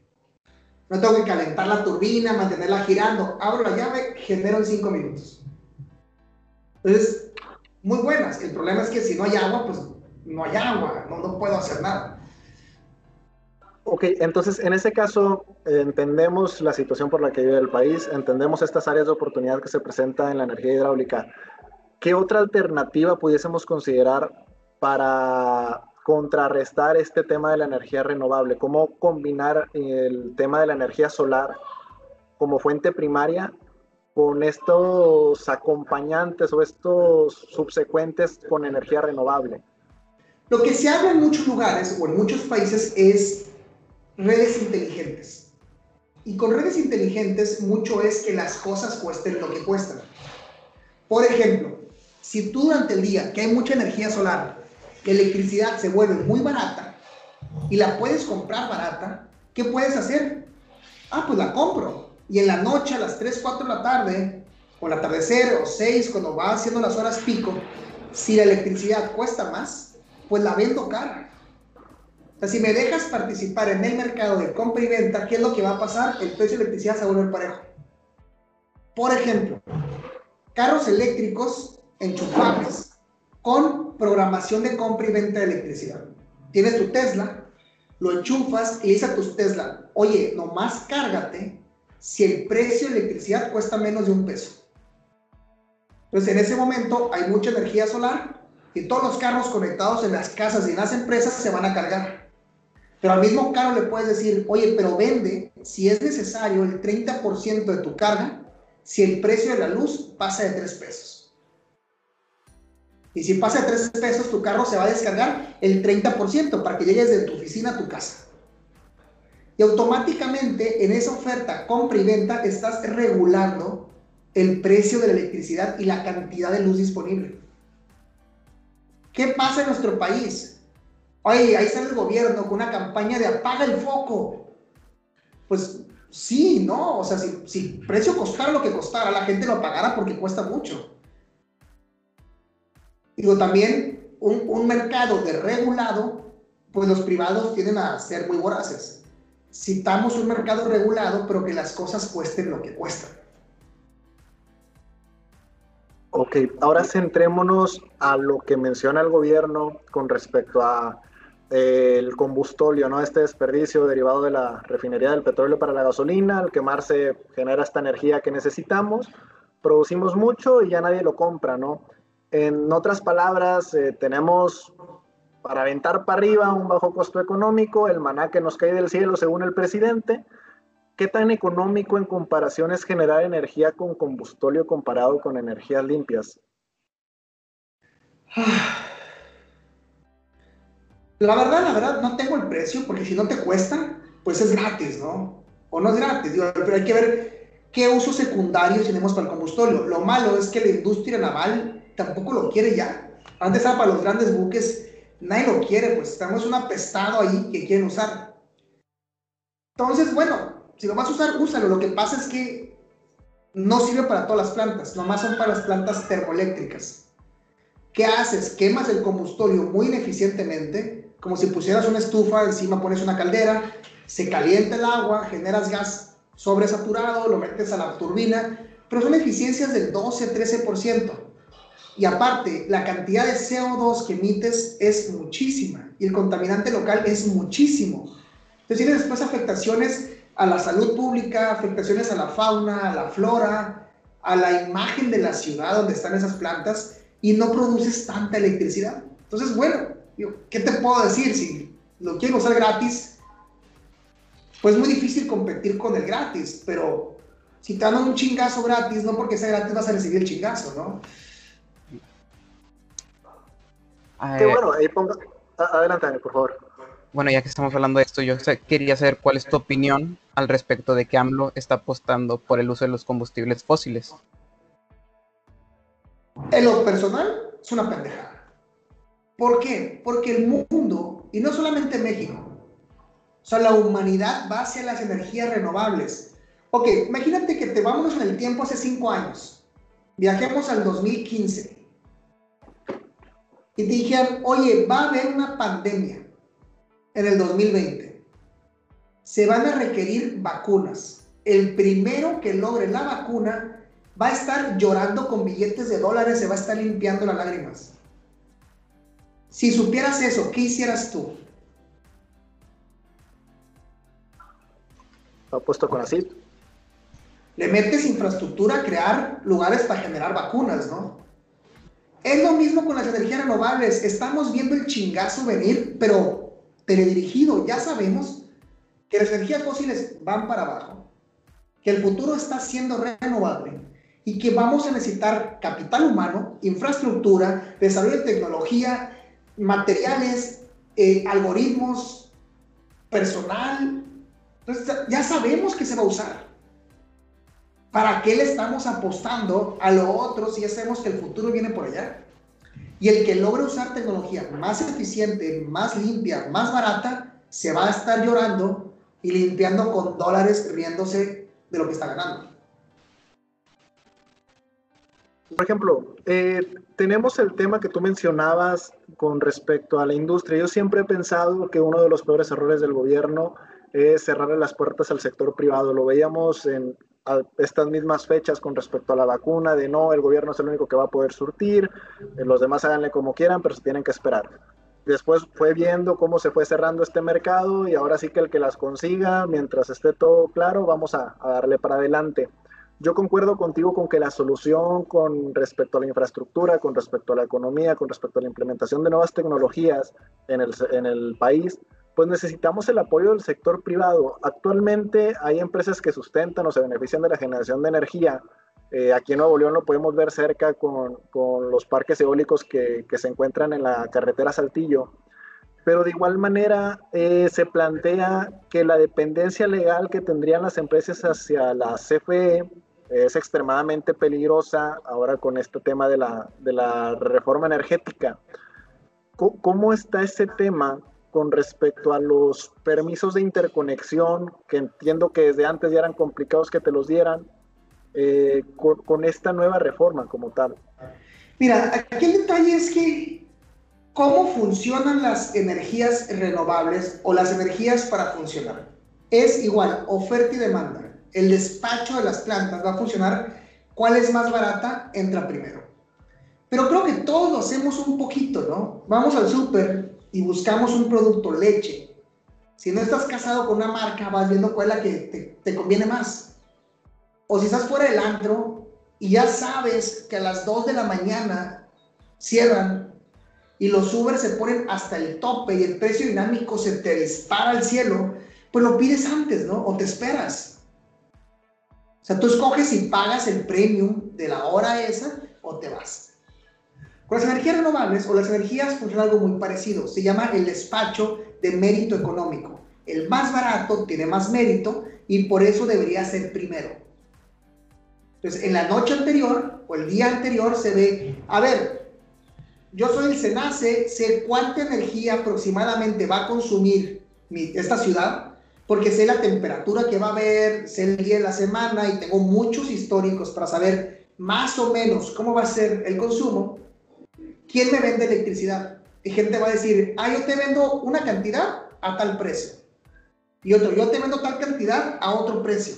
Speaker 3: No tengo que calentar la turbina, mantenerla girando. Abro la llave, genero en 5 minutos. Entonces, muy buenas. El problema es que si no hay agua, pues no hay agua, no, no puedo hacer nada.
Speaker 1: Ok, entonces en ese caso entendemos la situación por la que vive el país, entendemos estas áreas de oportunidad que se presentan en la energía hidráulica. ¿Qué otra alternativa pudiésemos considerar para contrarrestar este tema de la energía renovable? ¿Cómo combinar el tema de la energía solar como fuente primaria con estos acompañantes o estos subsecuentes con energía renovable?
Speaker 3: Lo que se habla en muchos lugares o en muchos países es redes inteligentes. Y con redes inteligentes mucho es que las cosas cuesten lo que cuestan. Por ejemplo, si tú durante el día, que hay mucha energía solar, la electricidad se vuelve muy barata y la puedes comprar barata, ¿qué puedes hacer? Ah, pues la compro y en la noche a las 3, 4 de la tarde, o el atardecer, o 6, cuando va haciendo las horas pico, si la electricidad cuesta más, pues la vendo cara. O sea, si me dejas participar en el mercado de compra y venta, ¿qué es lo que va a pasar? El precio de electricidad se va a volver parejo. Por ejemplo, carros eléctricos enchufables con programación de compra y venta de electricidad. Tienes tu Tesla, lo enchufas y dices a tu Tesla, oye, nomás cárgate si el precio de electricidad cuesta menos de un peso. Entonces, en ese momento hay mucha energía solar y todos los carros conectados en las casas y en las empresas se van a cargar. Pero al mismo carro le puedes decir, oye, pero vende, si es necesario, el 30% de tu carga, si el precio de la luz pasa de 3 pesos. Y si pasa de 3 pesos, tu carro se va a descargar el 30% para que llegues de tu oficina a tu casa. Y automáticamente en esa oferta compra y venta estás regulando el precio de la electricidad y la cantidad de luz disponible. ¿Qué pasa en nuestro país? Oye, ahí sale el gobierno con una campaña de apaga el foco. Pues sí, ¿no? O sea, si, si precio costara lo que costara, la gente lo pagará porque cuesta mucho. Digo, también un, un mercado desregulado, pues los privados tienden a ser muy voraces. Citamos un mercado regulado, pero que las cosas cuesten lo que cuestan.
Speaker 1: Ok, ahora centrémonos a lo que menciona el gobierno con respecto a el combustóleo, ¿no? Este desperdicio derivado de la refinería del petróleo para la gasolina, al quemarse genera esta energía que necesitamos, producimos mucho y ya nadie lo compra, ¿no? En otras palabras, eh, tenemos para aventar para arriba un bajo costo económico, el maná que nos cae del cielo según el presidente, ¿qué tan económico en comparación es generar energía con combustóleo comparado con energías limpias?
Speaker 3: La verdad, la verdad, no tengo el precio, porque si no te cuesta, pues es gratis, ¿no? O no es gratis, pero hay que ver qué usos secundarios tenemos para el combustóleo. Lo malo es que la industria naval tampoco lo quiere ya. Antes era para los grandes buques, nadie lo quiere, pues estamos un apestado ahí que quieren usar. Entonces, bueno, si lo vas a usar, úsalo. Lo que pasa es que no sirve para todas las plantas, nomás son para las plantas termoeléctricas. ¿Qué haces? Quemas el combustorio muy ineficientemente, como si pusieras una estufa, encima pones una caldera, se calienta el agua, generas gas sobresaturado, lo metes a la turbina, pero son eficiencias del 12-13%. Y aparte, la cantidad de CO2 que emites es muchísima y el contaminante local es muchísimo. Entonces tienes después afectaciones a la salud pública, afectaciones a la fauna, a la flora, a la imagen de la ciudad donde están esas plantas y no produces tanta electricidad. Entonces, bueno, ¿qué te puedo decir? Si lo quiero usar gratis, pues es muy difícil competir con el gratis, pero si te dan un chingazo gratis, no porque sea gratis vas a recibir el chingazo, ¿no?
Speaker 1: Qué bueno, ahí ponga... Adelante, por favor
Speaker 2: bueno, ya que estamos hablando de esto, yo quería saber cuál es tu opinión al respecto de que AMLO está apostando por el uso de los combustibles fósiles.
Speaker 3: En lo personal, es una pendejada. ¿Por qué? Porque el mundo, y no solamente México, o sea, la humanidad va hacia las energías renovables. Ok, imagínate que te vámonos en el tiempo hace cinco años. Viajemos al 2015. Y te dijeron, oye, va a haber una pandemia en el 2020. Se van a requerir vacunas. El primero que logre la vacuna va a estar llorando con billetes de dólares, se va a estar limpiando las lágrimas. Si supieras eso, ¿qué hicieras tú?
Speaker 1: Apuesto con así.
Speaker 3: Le metes infraestructura a crear lugares para generar vacunas, ¿no? Es lo mismo con las energías renovables. Estamos viendo el chingazo venir, pero teledirigido. Ya sabemos que las energías fósiles van para abajo, que el futuro está siendo renovable y que vamos a necesitar capital humano, infraestructura, desarrollo de tecnología, materiales, eh, algoritmos, personal. Entonces ya sabemos que se va a usar. ¿Para qué le estamos apostando a lo otro si ya sabemos que el futuro viene por allá? Y el que logre usar tecnología más eficiente, más limpia, más barata, se va a estar llorando y limpiando con dólares, riéndose de lo que está ganando.
Speaker 1: Por ejemplo, eh, tenemos el tema que tú mencionabas con respecto a la industria. Yo siempre he pensado que uno de los peores errores del gobierno es cerrarle las puertas al sector privado. Lo veíamos en a estas mismas fechas con respecto a la vacuna, de no, el gobierno es el único que va a poder surtir, eh, los demás háganle como quieran, pero se tienen que esperar. Después fue viendo cómo se fue cerrando este mercado y ahora sí que el que las consiga, mientras esté todo claro, vamos a, darle para adelante. Yo concuerdo contigo con que la solución con respecto a la infraestructura, con respecto a la economía, con respecto a la implementación de nuevas tecnologías en el, en el país, pues necesitamos el apoyo del sector privado. Actualmente hay empresas que sustentan o se benefician de la generación de energía. Eh, aquí en Nuevo León lo podemos ver cerca con, con los parques eólicos que, que, se encuentran en la carretera Saltillo. Pero de igual manera eh, se plantea que la dependencia legal que tendrían las empresas hacia la CFE es extremadamente peligrosa ahora con este tema de la, de la reforma energética. ¿Cómo está ese tema con respecto a los permisos de interconexión, que entiendo que desde antes ya eran complicados que te los dieran, eh, con, con, esta nueva reforma como tal?
Speaker 3: Mira, aquí el detalle es que cómo funcionan las energías renovables o las energías para funcionar. Es igual, oferta y demanda. El despacho de las plantas va a funcionar. ¿Cuál es más barata? Entra primero. Pero creo que todos lo hacemos un poquito, ¿no? Vamos al súper y buscamos un producto, leche. Si no estás casado con una marca, vas viendo cuál es la que te, conviene más. O si estás fuera del antro y ya sabes que a las 2 de la mañana cierran y los Uber se ponen hasta el tope y el precio dinámico se te dispara al cielo, pues lo pides antes, ¿no? O te esperas. Sea, tú escoges si pagas el premium de la hora esa o te vas. Con las energías renovables o las energías funciona algo muy parecido. Se llama el despacho de mérito económico. El más barato tiene más mérito y por eso debería ser primero. Entonces, en la noche anterior o el día anterior se ve, a ver, yo soy el SENACE, sé cuánta energía aproximadamente va a consumir esta ciudad, porque sé la temperatura que va a haber, sé el día de la semana y tengo muchos históricos para saber más o menos cómo va a ser el consumo ¿quién me vende electricidad? Y gente va a decir, ah, yo te vendo una cantidad a tal precio. Y otro, yo te vendo tal cantidad a otro precio.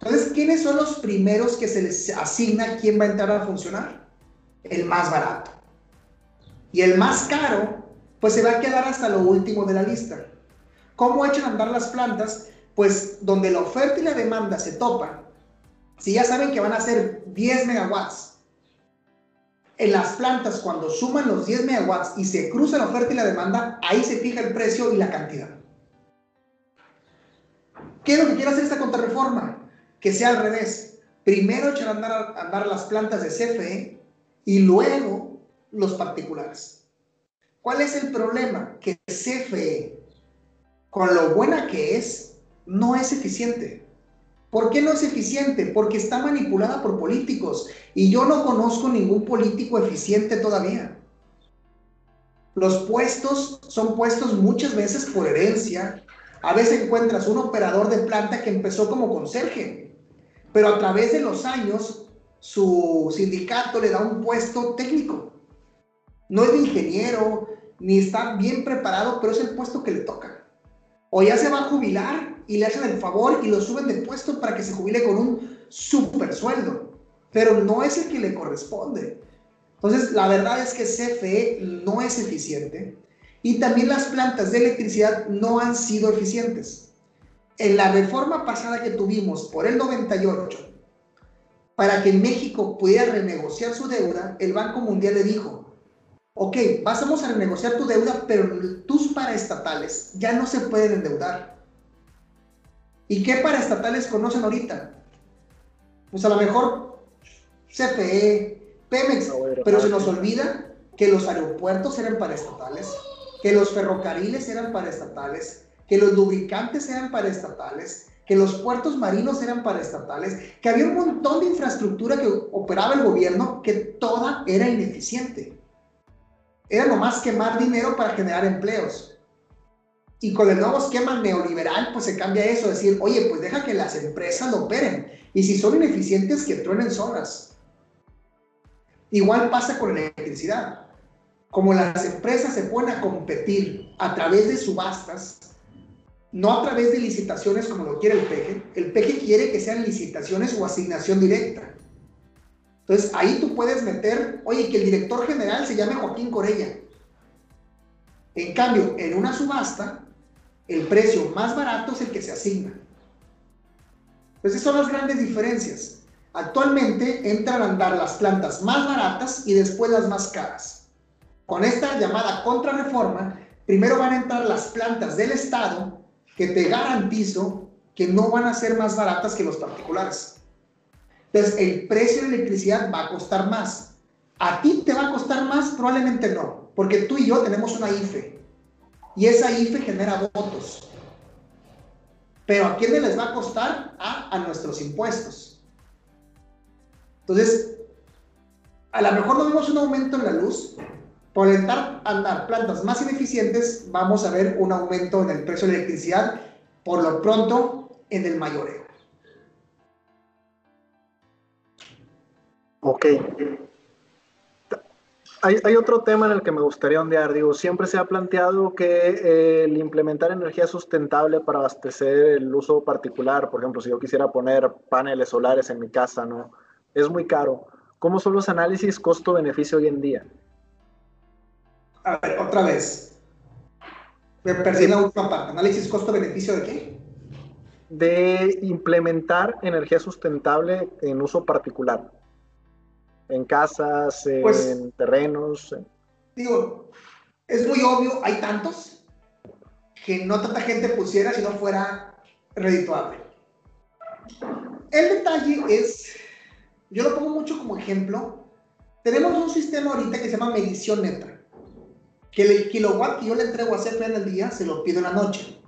Speaker 3: Entonces, ¿quiénes son los primeros que se les asigna quién va a entrar a funcionar? El más barato. Y el más caro, pues se va a quedar hasta lo último de la lista. ¿Cómo echan a andar las plantas? Pues donde la oferta y la demanda se topan. Si ya saben que van a ser 10 megawatts en las plantas, cuando suman los 10 megawatts y se cruza la oferta y la demanda, ahí se fija el precio y la cantidad. ¿Qué es lo que quiere hacer esta contrarreforma? Que sea al revés. Primero echar a andar, andar las plantas de CFE y luego los particulares. ¿Cuál es el problema? Que CFE, con lo buena que es, no es eficiente. ¿Por qué no es eficiente? Porque está manipulada por políticos y yo no conozco ningún político eficiente todavía. Los puestos son puestos muchas veces por herencia. A veces encuentras un operador de planta que empezó como conserje, pero a través de los años su sindicato le da un puesto técnico. No es de ingeniero, ni está bien preparado, pero es el puesto que le toca. O ya se va a jubilar y le hacen el favor y lo suben de puesto para que se jubile con un super sueldo, pero no es el que le corresponde. Entonces, la verdad es que CFE no es eficiente y también las plantas de electricidad no han sido eficientes. En la reforma pasada que tuvimos por el 98, para que México pudiera renegociar su deuda, el Banco Mundial le dijo, ok, vamos a renegociar tu deuda, pero tus paraestatales ya no se pueden endeudar. ¿Y qué paraestatales conocen ahorita? Pues a lo mejor CFE, Pemex, pero se nos olvida que los aeropuertos eran paraestatales, que los ferrocarriles eran paraestatales, que los lubricantes eran paraestatales, que los puertos marinos eran paraestatales, que había un montón de infraestructura que operaba el gobierno que toda era ineficiente. Era nomás quemar dinero para generar empleos. Y con el nuevo esquema neoliberal, pues se cambia eso, decir, oye, pues deja que las empresas lo operen. Y si son ineficientes, que truenen solas. Igual pasa con la electricidad. Como las empresas se ponen a competir a través de subastas, no a través de licitaciones como lo quiere el PEGE, el PEGE quiere que sean licitaciones o asignación directa. Entonces ahí tú puedes meter, oye, que el director general se llame Joaquín Corella. En cambio, en una subasta, el precio más barato es el que se asigna. Esas son las grandes diferencias. Actualmente entran a andar las plantas más baratas y después las más caras. Con esta llamada contrarreforma, primero van a entrar las plantas del Estado que te garantizo que no van a ser más baratas que los particulares. Entonces, el precio de la electricidad va a costar más. ¿A ti te va a costar más? Probablemente no, porque tú y yo tenemos una IFE. Y esa IFE genera votos. Pero ¿a quién les va a costar? A, a nuestros impuestos. Entonces, a lo mejor no vemos un aumento en la luz, por andar, andar plantas más ineficientes, vamos a ver un aumento en el precio de la electricidad, por lo pronto en el mayoreo.
Speaker 1: Ok. Hay, hay, otro tema en el que me gustaría ondear. Digo, siempre se ha planteado que eh, el implementar energía sustentable para abastecer el uso particular, por ejemplo, si yo quisiera poner paneles solares en mi casa, ¿no? Es muy caro. ¿Cómo son los análisis costo-beneficio hoy en día?
Speaker 3: A ver, otra vez. Me perdí la última parte. ¿Análisis costo-beneficio de qué?
Speaker 1: De implementar energía sustentable en uso particular. En casas, en pues, terrenos.
Speaker 3: Digo, es muy obvio, hay tantos que no tanta gente pusiera si no fuera redituable. El detalle es yo lo pongo mucho como ejemplo. Tenemos un sistema ahorita que se llama medición neta. Que el kilowatt que yo le entrego a CFE en el día se lo pido en la noche.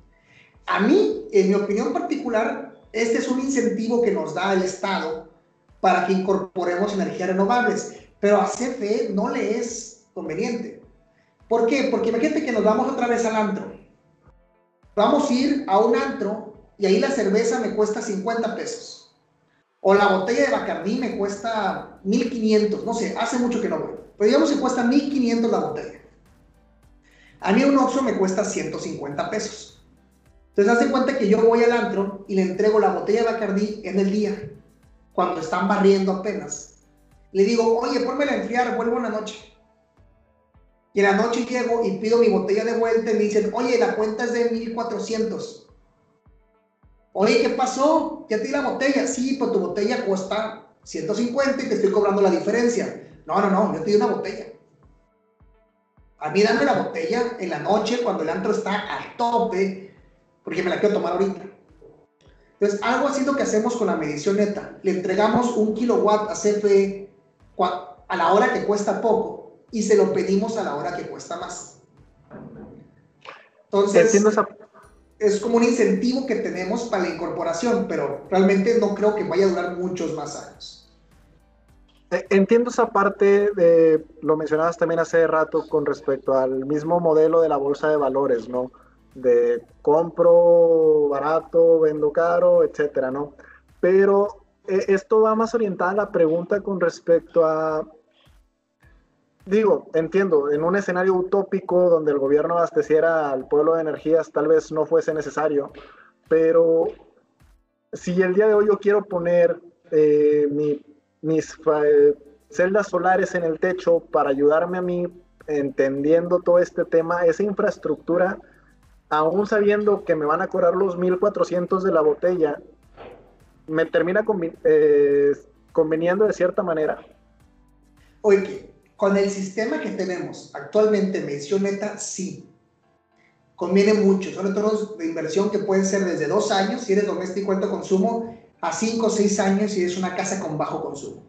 Speaker 3: A mí, en mi opinión particular, este es un incentivo que nos da el Estado para que incorporemos energías renovables. Pero a CFE no le es conveniente. ¿Por qué? Porque imagínate que nos vamos otra vez al antro. Vamos a ir a un antro y ahí la cerveza me cuesta 50 pesos o la botella de Bacardí me cuesta 1500, no sé, hace mucho que no voy. Pero digamos que cuesta 1500 la botella. A mí un Oxxo me cuesta 150 pesos. Entonces, hace cuenta que yo voy al antro y le entrego la botella de Bacardí en el día, cuando están barriendo apenas. Le digo, oye, pónmela a enfriar, vuelvo en la noche. Y en la noche llego y pido mi botella de vuelta y me dicen, oye, la cuenta es de 1400. Oye, ¿qué pasó? Ya te di la botella. Sí, pues tu botella cuesta 150 y te estoy cobrando la diferencia. No, no, no, yo te di una botella. A mí dame la botella en la noche cuando el antro está a tope, porque me la quiero tomar ahorita. Entonces, algo así es lo que hacemos con la medición neta. Le entregamos un kilowatt a CFE a la hora que cuesta poco y se lo pedimos a la hora que cuesta más. Entonces, es como un incentivo que tenemos para la incorporación, pero realmente no creo que vaya a durar muchos más años.
Speaker 1: Eh, entiendo esa parte, de, lo mencionabas también hace rato con respecto al mismo modelo de la bolsa de valores, ¿no? De compro barato, vendo caro, etcétera, ¿no? Pero eh, esto va más orientada a la pregunta con respecto a Digo, entiendo, en un escenario utópico donde el gobierno abasteciera al pueblo de energías tal vez no fuese necesario, pero si el día de hoy yo quiero poner eh, mis eh, celdas solares en el techo para ayudarme a mí entendiendo todo este tema, esa infraestructura, aún sabiendo que me van a cobrar los 1400 de la botella, me termina eh, conveniendo de cierta manera.
Speaker 3: Oye, con el sistema que tenemos actualmente, medición neta, sí. Conviene mucho. Son entornos de inversión que pueden ser desde dos años, si eres doméstico alto consumo, a cinco o seis años si eres una casa con bajo consumo.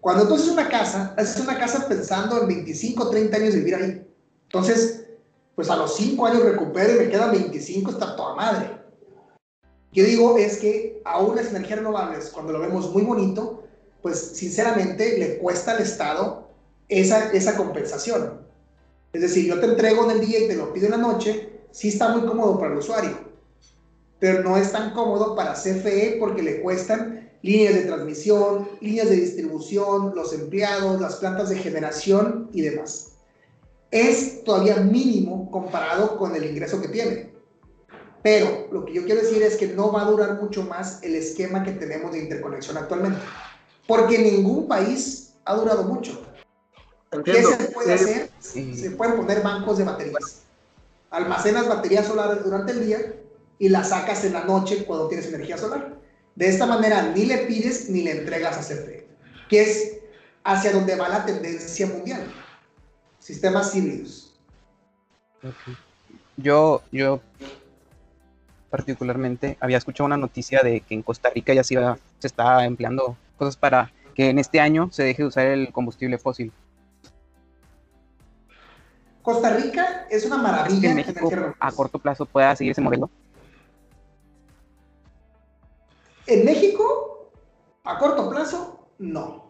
Speaker 3: Cuando tú haces una casa, haces una casa pensando en 25 o 30 años de vivir ahí. Entonces, pues a los cinco años recupero y me quedan 25, está toda madre. Yo digo es que aún las energías renovables, cuando lo vemos muy bonito, pues sinceramente le cuesta al Estado esa, esa compensación. Es decir, yo te entrego en el día y te lo pido en la noche, sí está muy cómodo para el usuario, pero no es tan cómodo para CFE porque le cuestan líneas de transmisión, líneas de distribución, los empleados, las plantas de generación y demás. Es todavía mínimo comparado con el ingreso que tiene. Pero lo que yo quiero decir es que no va a durar mucho más el esquema que tenemos de interconexión actualmente. Porque ningún país ha durado mucho. ¿Qué se puede hacer? Se pueden poner bancos de baterías. Almacenas baterías solares durante el día y las sacas en la noche cuando tienes energía solar. De esta manera ni le pides ni le entregas a CFE, que es hacia donde va la tendencia mundial. Sistemas híbridos.
Speaker 2: yo, yo particularmente había escuchado una noticia de que en Costa Rica ya se, iba, se está empleando cosas para que en este año se deje de usar el combustible fósil.
Speaker 3: Costa Rica es una maravilla.
Speaker 2: en México a corto plazo pueda seguir ese modelo?
Speaker 3: En México, a corto plazo, no.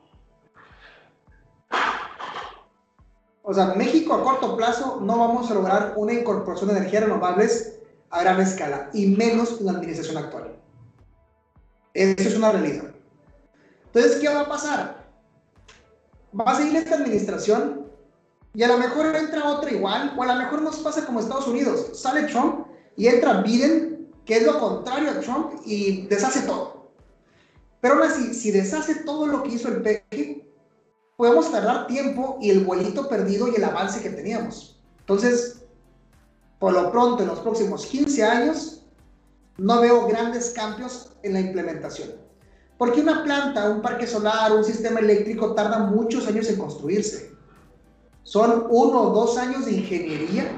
Speaker 3: O sea, México a corto plazo no vamos a lograr una incorporación de energías renovables a gran escala, y menos en la administración actual. Eso es una realidad. Entonces, ¿qué va a pasar? Va a seguir esta administración y a lo mejor entra otra igual, o a lo mejor nos pasa como Estados Unidos. Sale Trump y entra Biden, que es lo contrario a Trump, y deshace todo. Pero aún así, si deshace todo lo que hizo el PG, podemos tardar tiempo y el vuelito perdido y el avance que teníamos. Entonces, por lo pronto, en los próximos 15 años, no veo grandes cambios en la implementación. Porque una planta, un parque solar, un sistema eléctrico tarda muchos años en construirse. Son uno o dos años de ingeniería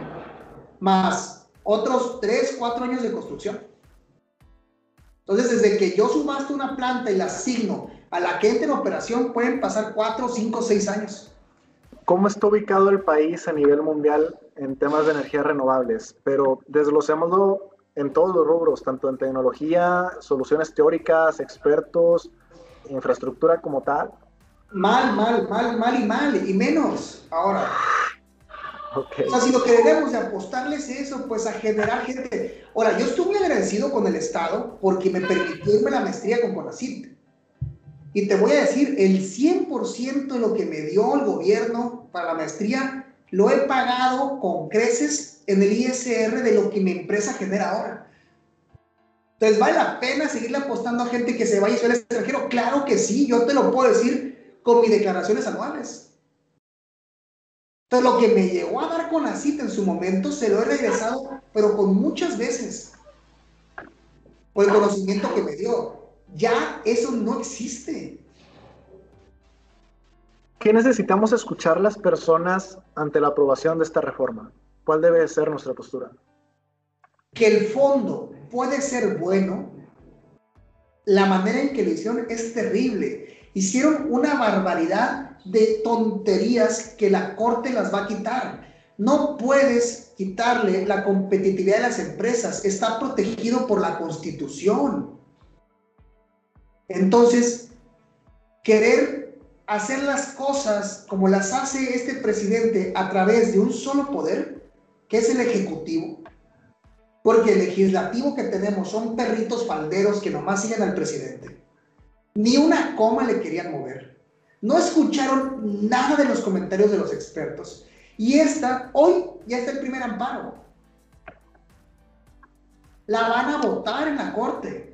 Speaker 3: más otros tres, cuatro años de construcción. Entonces, desde que yo subasto una planta y la asigno a la que entre en operación, pueden pasar cuatro, cinco, seis años.
Speaker 1: ¿Cómo está ubicado el país a nivel mundial en temas de energías renovables? Pero desglosémoslo en todos los rubros, tanto en tecnología, soluciones teóricas, expertos, infraestructura como tal.
Speaker 3: Mal, mal, mal, mal y mal, y menos ahora. O sea, si lo que debemos de apostarles es eso, pues a generar gente. Ahora, yo estoy muy agradecido con el Estado porque me permitió irme la maestría con Conacit. Y te voy a decir, el 100% de lo que me dio el gobierno para la maestría lo he pagado con creces en el ISR de lo que mi empresa genera ahora. Entonces, ¿vale la pena seguirle apostando a gente que se vaya al extranjero? Claro que sí, yo te lo puedo decir con mis declaraciones anuales. Entonces, lo que me llegó a dar con la cita en su momento, se lo he regresado, pero con muchas veces, por el conocimiento que me dio. Ya eso no existe.
Speaker 1: ¿Qué necesitamos escuchar las personas ante la aprobación de esta reforma? ¿Cuál debe ser nuestra postura?
Speaker 3: Que el fondo puede ser bueno, la manera en que lo hicieron es terrible. Hicieron una barbaridad de tonterías que la Corte las va a quitar. No puedes quitarle la competitividad de las empresas, está protegido por la Constitución. Entonces, querer hacer las cosas como las hace este presidente a través de un solo poder, que es el ejecutivo, porque el legislativo que tenemos son perritos falderos que nomás siguen al presidente. Ni una coma le querían mover. No escucharon nada de los comentarios de los expertos. Y esta, hoy ya está el primer amparo. La van a votar en la corte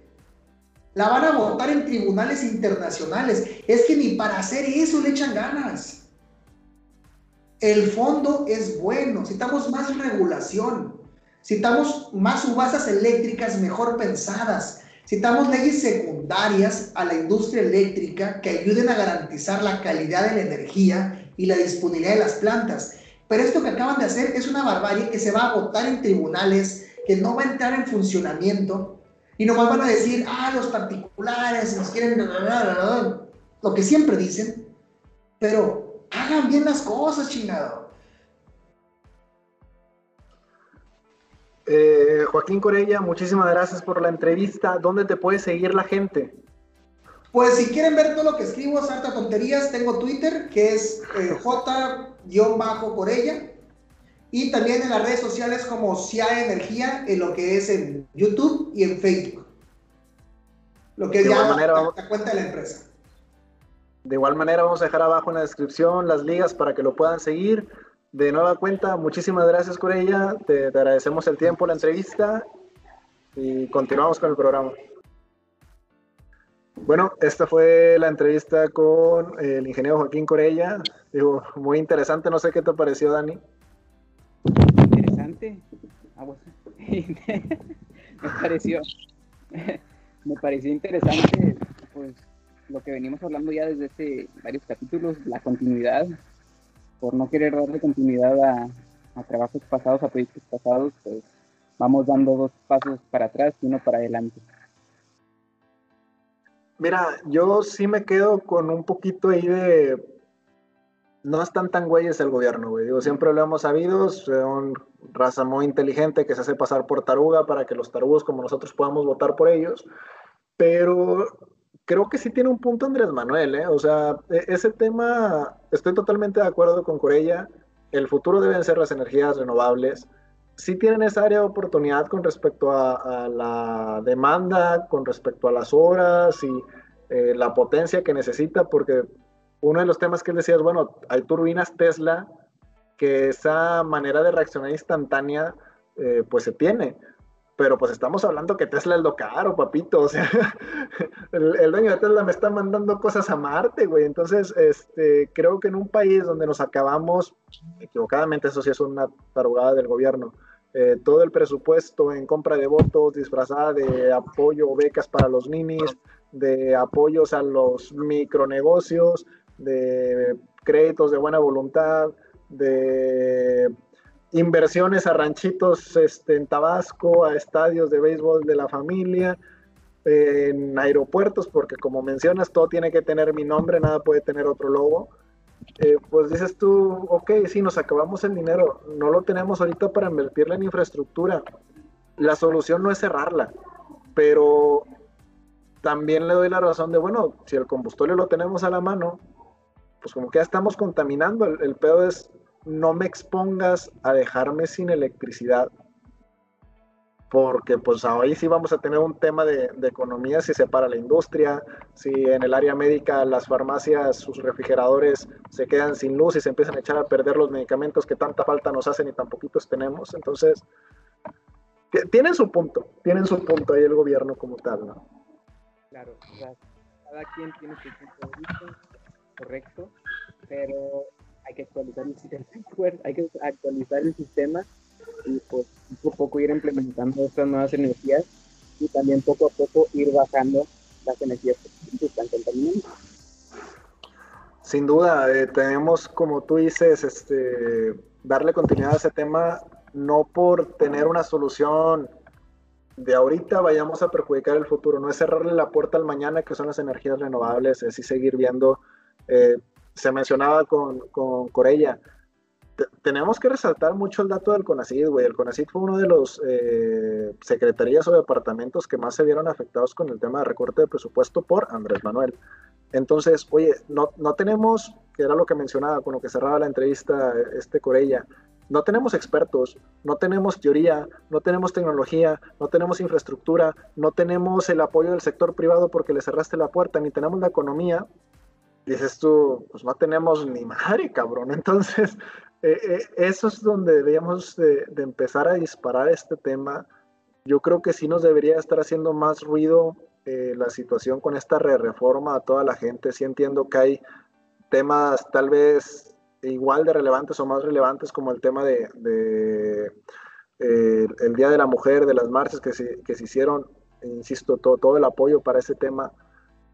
Speaker 3: la van a votar en tribunales internacionales. Es que ni para hacer eso le echan ganas. El fondo es bueno, necesitamos más regulación, necesitamos más subastas eléctricas mejor pensadas, necesitamos leyes secundarias a la industria eléctrica que ayuden a garantizar la calidad de la energía y la disponibilidad de las plantas. Pero esto que acaban de hacer es una barbarie que se va a votar en tribunales, que no va a entrar en funcionamiento y nomás van a decir, ah, los particulares nos quieren, lo que siempre dicen, pero hagan bien las cosas, chingado.
Speaker 1: Eh, Joaquín Corella, muchísimas gracias por la entrevista. ¿Dónde te puede seguir la gente?
Speaker 3: Pues si quieren ver todo lo que escribo, Sarta Tonterías, tengo Twitter, que es eh, J-Corella. Y también en las redes sociales como CIA Energía, en lo que es en YouTube y en Facebook. Lo que es ya la, cuenta de la empresa.
Speaker 1: De igual manera vamos a dejar abajo en la descripción las ligas para que lo puedan seguir. De nueva cuenta, muchísimas gracias Corella, te, te agradecemos el tiempo, la entrevista y continuamos con el programa. Bueno, esta fue la entrevista con el ingeniero Joaquín Corella. Digo, muy interesante, no sé qué te pareció, Dani
Speaker 2: Ah, me pareció, me pareció interesante, pues, lo que venimos hablando ya desde hace varios capítulos, la continuidad, por no querer darle continuidad a, a trabajos pasados, a proyectos pasados, pues vamos dando dos pasos para atrás y uno para adelante.
Speaker 1: Mira, yo sí me quedo con un poquito ahí de. No están tan güeyes el gobierno, güey. Digo, siempre lo hemos sabido, son raza muy inteligente que se hace pasar por taruga para que los tarugos como nosotros podamos votar por ellos. Pero creo que sí tiene un punto Andrés Manuel, ¿eh? O sea, e, ese tema, estoy totalmente de acuerdo con Corella. El futuro deben ser las energías renovables sí tienen esa área de oportunidad con respecto a, la demanda, con respecto a las horas y eh, la potencia que necesita, porque uno de los temas que él decía es, bueno, hay turbinas Tesla que esa manera de reaccionar instantánea, eh, pues se tiene. Pero pues estamos hablando que Tesla es lo caro, papito. O sea, el, el, dueño de Tesla me está mandando cosas a Marte, güey. Entonces, este, creo que en un país donde nos acabamos, equivocadamente, eso sí es una tarugada del gobierno, eh, todo el presupuesto en compra de votos disfrazada de apoyo o becas para los ninis, de apoyos a los micronegocios, de créditos de buena voluntad, de inversiones a ranchitos este, en Tabasco, a estadios de béisbol de la familia, en aeropuertos, porque como mencionas, todo tiene que tener mi nombre, nada puede tener otro logo. Eh, pues dices tú, ok, sí, nos acabamos el dinero, no lo tenemos ahorita para invertirla en infraestructura. La solución no es cerrarla, pero también le doy la razón de, bueno, si el combustible lo tenemos a la mano, pues como que ya estamos contaminando. El, el pedo es, no me expongas a dejarme sin electricidad porque pues ahí sí vamos a tener un tema de, economía si se para la industria, si en el área médica las farmacias, sus refrigeradores se quedan sin luz y se empiezan a echar a perder los medicamentos que tanta falta nos hacen y tan poquitos tenemos. Entonces, tienen su punto, tienen su punto ahí el gobierno como tal, ¿no?
Speaker 2: Claro, cada quien tiene su punto de vista, correcto, pero hay que actualizar el sistema, hay que actualizar el sistema y pues poco a poco ir implementando estas nuevas energías y también poco a poco ir bajando las energías que están contaminando.
Speaker 1: Sin duda, eh, tenemos, como tú dices, este, darle continuidad a ese tema, no por tener una solución de ahorita vayamos a perjudicar el futuro, no es cerrarle la puerta al mañana, que son las energías renovables, es y seguir viendo. Eh, se mencionaba con, con Corella, tenemos que resaltar mucho el dato del CONACID, güey. El CONACID fue uno de los eh, secretarías o departamentos que más se vieron afectados con el tema de recorte de presupuesto por Andrés Manuel. Entonces, oye, no, no tenemos, que era lo que mencionaba con lo que cerraba la entrevista este Corella, no tenemos expertos, no tenemos teoría, no tenemos tecnología, no tenemos infraestructura, no tenemos el apoyo del sector privado porque le cerraste la puerta, ni tenemos la economía. Dices tú, pues no tenemos ni madre, cabrón. Entonces, eh, eh, eso es donde deberíamos de, empezar a disparar este tema. Yo creo que sí nos debería estar haciendo más ruido eh, la situación con esta re reforma a toda la gente. Sí entiendo que hay temas tal vez igual de relevantes o más relevantes como el tema de, el Día de la Mujer, de las marchas que se, que se hicieron, insisto, todo, todo el apoyo para ese tema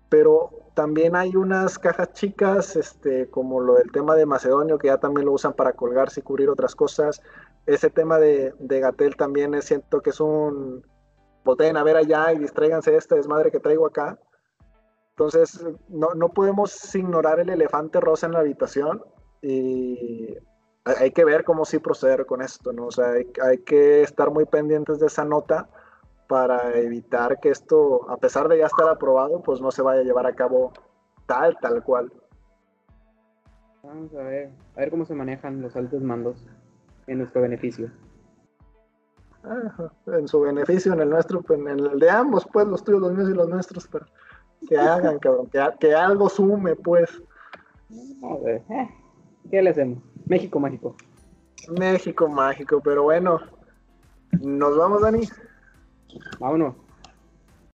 Speaker 1: pero también hay unas cajas chicas, este, como lo del tema de Macedonio, que ya también lo usan para colgarse y cubrir otras cosas. Ese tema de, de Gatel también es, siento que es un, volteen a ver allá y distráiganse de este desmadre que traigo acá. Entonces, no, no podemos ignorar el elefante rosa en la habitación y hay que ver cómo sí proceder con esto, ¿no? O sea, hay, hay que estar muy pendientes de esa nota para evitar que esto, a pesar de ya estar aprobado, pues no se vaya a llevar a cabo tal, tal cual.
Speaker 2: Vamos a ver, a ver cómo se manejan los altos mandos en nuestro beneficio.
Speaker 1: en su beneficio, en el nuestro, pues, en el de ambos, pues los tuyos, los míos y los nuestros, pero que hagan, cabrón, que, que algo sume, pues.
Speaker 2: A ver, eh, ¿qué le hacemos? México mágico.
Speaker 1: México mágico, pero bueno, nos vamos, Dani.
Speaker 2: Vámonos.